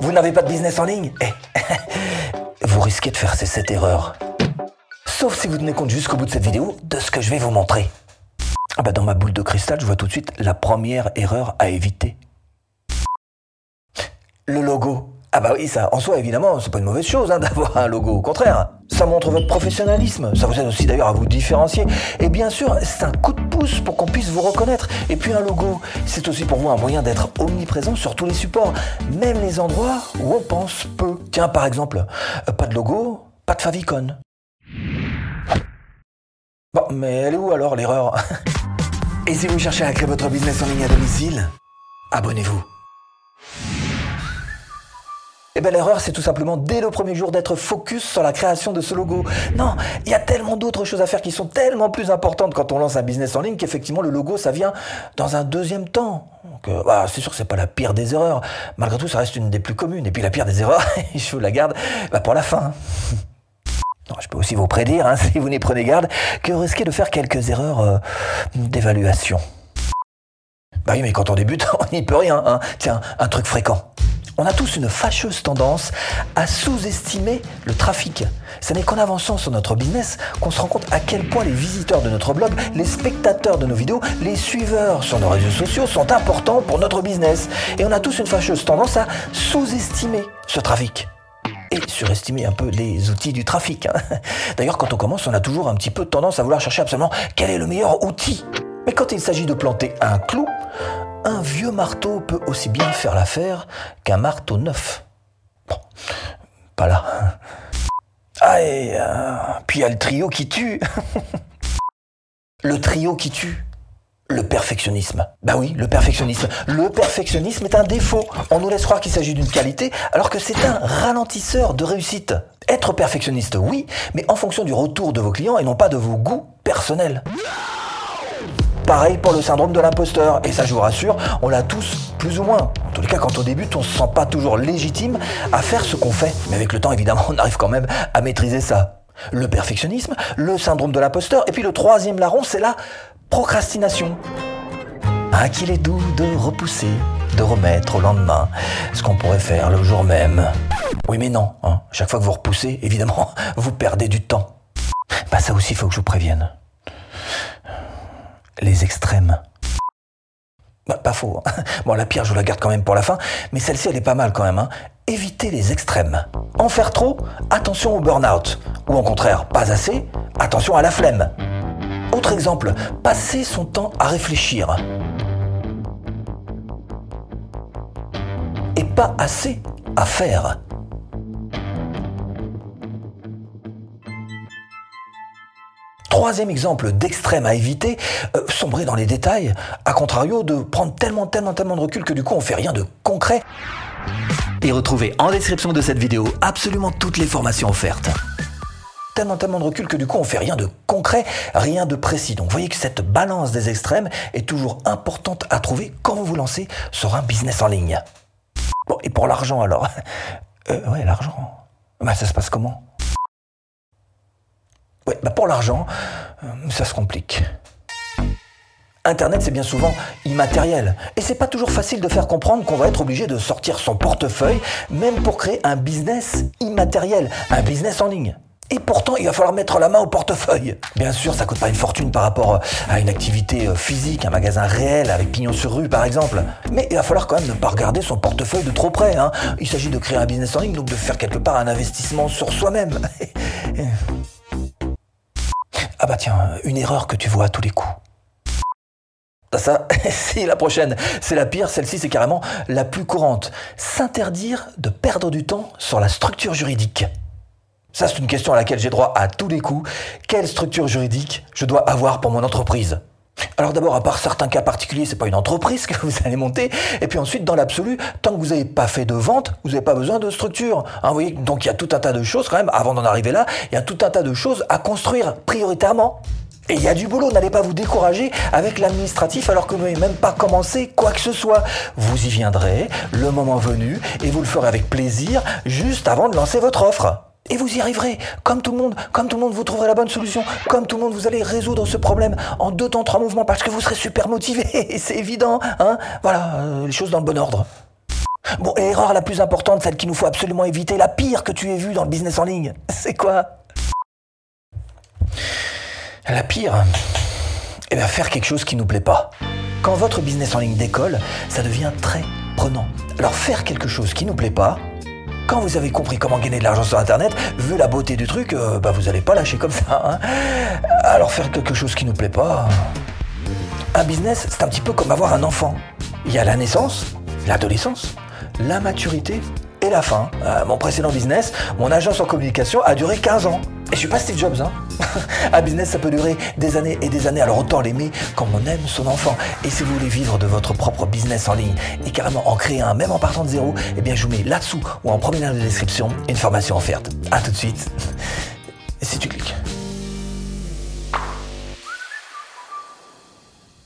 Vous n'avez pas de business en ligne? Eh, vous risquez de faire ces 7 erreurs. Sauf si vous tenez compte jusqu'au bout de cette vidéo de ce que je vais vous montrer. Ah bah dans ma boule de cristal, je vois tout de suite la première erreur à éviter. Le logo. Ah bah oui, ça, en soi, évidemment, c'est pas une mauvaise chose hein, d'avoir un logo. Au contraire, ça montre votre professionnalisme. Ça vous aide aussi d'ailleurs à vous différencier. Et bien sûr, c'est un coup de pouce pour qu'on puisse vous reconnaître. Et puis un logo, c'est aussi pour vous un moyen d'être omniprésent sur tous les supports, même les endroits où on pense peu. Tiens, par exemple, euh, pas de logo, pas de favicon. Bon, mais elle est où alors l'erreur Et si vous cherchez à créer votre business en ligne à domicile, abonnez-vous. Eh bien l'erreur, c'est tout simplement dès le premier jour d'être focus sur la création de ce logo. Non, il y a tellement d'autres choses à faire qui sont tellement plus importantes quand on lance un business en ligne qu'effectivement le logo, ça vient dans un deuxième temps. Euh, bah, c'est sûr que c'est pas la pire des erreurs. Malgré tout, ça reste une des plus communes. Et puis la pire des erreurs, je vous la garde bah, pour la fin. Je peux aussi vous prédire, hein, si vous n'y prenez garde, que vous risquez de faire quelques erreurs euh, d'évaluation. Bah oui, mais quand on débute, on n'y peut rien. Hein. Tiens, un truc fréquent. On a tous une fâcheuse tendance à sous-estimer le trafic. Ce n'est qu'en avançant sur notre business qu'on se rend compte à quel point les visiteurs de notre blog, les spectateurs de nos vidéos, les suiveurs sur nos réseaux sociaux sont importants pour notre business. Et on a tous une fâcheuse tendance à sous-estimer ce trafic et surestimer un peu les outils du trafic. hein. D'ailleurs, quand on commence, on a toujours un petit peu tendance à vouloir chercher absolument quel est le meilleur outil. Mais quand il s'agit de planter un clou, un vieux marteau peut aussi bien faire l'affaire qu'un marteau neuf. Bon, pas là. Ah, puis il y a le trio qui tue. le trio qui tue. Le perfectionnisme. Bah oui, le perfectionnisme. Le perfectionnisme est un défaut. On nous laisse croire qu'il s'agit d'une qualité, alors que c'est un ralentisseur de réussite. Être perfectionniste, oui, mais en fonction du retour de vos clients et non pas de vos goûts personnels. Pareil pour le syndrome de l'imposteur. Et ça, je vous rassure, on l'a tous plus ou moins. En tous les cas, quand on débute, on se sent pas toujours légitime à faire ce qu'on fait. Mais avec le temps, évidemment, on arrive quand même à maîtriser ça. Le perfectionnisme, le syndrome de l'imposteur, et puis le troisième larron, c'est la procrastination. Ah, qu'il est doux de repousser, de remettre au lendemain ce qu'on pourrait faire le jour même. Oui, mais non. hein. Chaque fois que vous repoussez, évidemment, vous perdez du temps. Bah ça aussi, il faut que je vous prévienne les extrêmes. Bah, pas faux. hein. Bon, la pire, je vous la garde quand même pour la fin, mais celle-ci, elle est pas mal quand même. Hein. Évitez les extrêmes. En faire trop, attention au burn-out. Ou au contraire, pas assez, attention à la flemme. Autre exemple, passer son temps à réfléchir. Et pas assez à faire. Troisième exemple d'extrême à éviter, euh, sombrer dans les détails, à contrario de prendre tellement, tellement, tellement de recul que du coup on fait rien de concret. Et retrouvez en description de cette vidéo absolument toutes les formations offertes. Tellement, tellement de recul que du coup on fait rien de concret, rien de précis. Donc vous voyez que cette balance des extrêmes est toujours importante à trouver quand vous vous lancez sur un business en ligne. Bon, et pour l'argent alors? Euh, Ouais, l'argent. Bah, ça se passe comment? Ouais, bah pour l'argent, euh, ça se complique. Internet, c'est bien souvent immatériel. Et c'est pas toujours facile de faire comprendre qu'on va être obligé de sortir son portefeuille, même pour créer un business immatériel, un business en ligne. Et pourtant, il va falloir mettre la main au portefeuille. Bien sûr, ça coûte pas une fortune par rapport à une activité euh, physique, un magasin réel avec pignon sur rue par exemple. Mais il va falloir quand même ne pas regarder son portefeuille de trop près. Hein. Il s'agit de créer un business en ligne, donc de faire quelque part un investissement sur soi-même. Tiens, une erreur que tu vois à tous les coups. Ça, c'est la prochaine. C'est la pire. Celle-ci, c'est carrément la plus courante. S'interdire de perdre du temps sur la structure juridique. Ça, c'est une question à laquelle j'ai droit à tous les coups. Quelle structure juridique je dois avoir pour mon entreprise? Alors d'abord, à part certains cas particuliers, c'est pas une entreprise que vous allez monter. Et puis ensuite, dans l'absolu, tant que vous n'avez pas fait de vente, vous n'avez pas besoin de structure. Hein, donc il y a tout un tas de choses quand même. Avant d'en arriver là, il y a tout un tas de choses à construire prioritairement. Et il y a du boulot, n'allez pas vous décourager avec l'administratif alors que vous n'avez même pas commencé quoi que ce soit. Vous y viendrez le moment venu et vous le ferez avec plaisir juste avant de lancer votre offre. Et vous y arriverez, comme tout le monde, comme tout le monde, vous trouverez la bonne solution, comme tout le monde, vous allez résoudre ce problème en deux temps, trois mouvements, parce que vous serez super motivé, c'est évident, hein Voilà, euh, les choses dans le bon ordre. Bon, et l'erreur la plus importante, celle qu'il nous faut absolument éviter, la pire que tu aies vue dans le business en ligne, c'est quoi? La pire Eh bien, faire quelque chose qui nous plaît pas. Quand votre business en ligne décolle, ça devient très prenant. Alors faire quelque chose qui nous plaît pas, quand vous avez compris comment gagner de l'argent sur Internet, vu la beauté du truc, euh, bah vous n'allez pas lâcher comme ça. Hein. Alors faire quelque chose qui nous plaît pas, un business, c'est un petit peu comme avoir un enfant. Il y a la naissance, l'adolescence, la maturité la fin. Euh, mon précédent business, mon agence en communication a duré 15 ans. Et je suis pas Steve Jobs, hein. un business, ça peut durer des années et des années, alors autant l'aimer comme on aime son enfant. Et si vous voulez vivre de votre propre business en ligne et carrément en créer un, même en partant de zéro, eh bien je vous mets là-dessous ou en premier lien de description une formation offerte. A tout de suite. Si tu cliques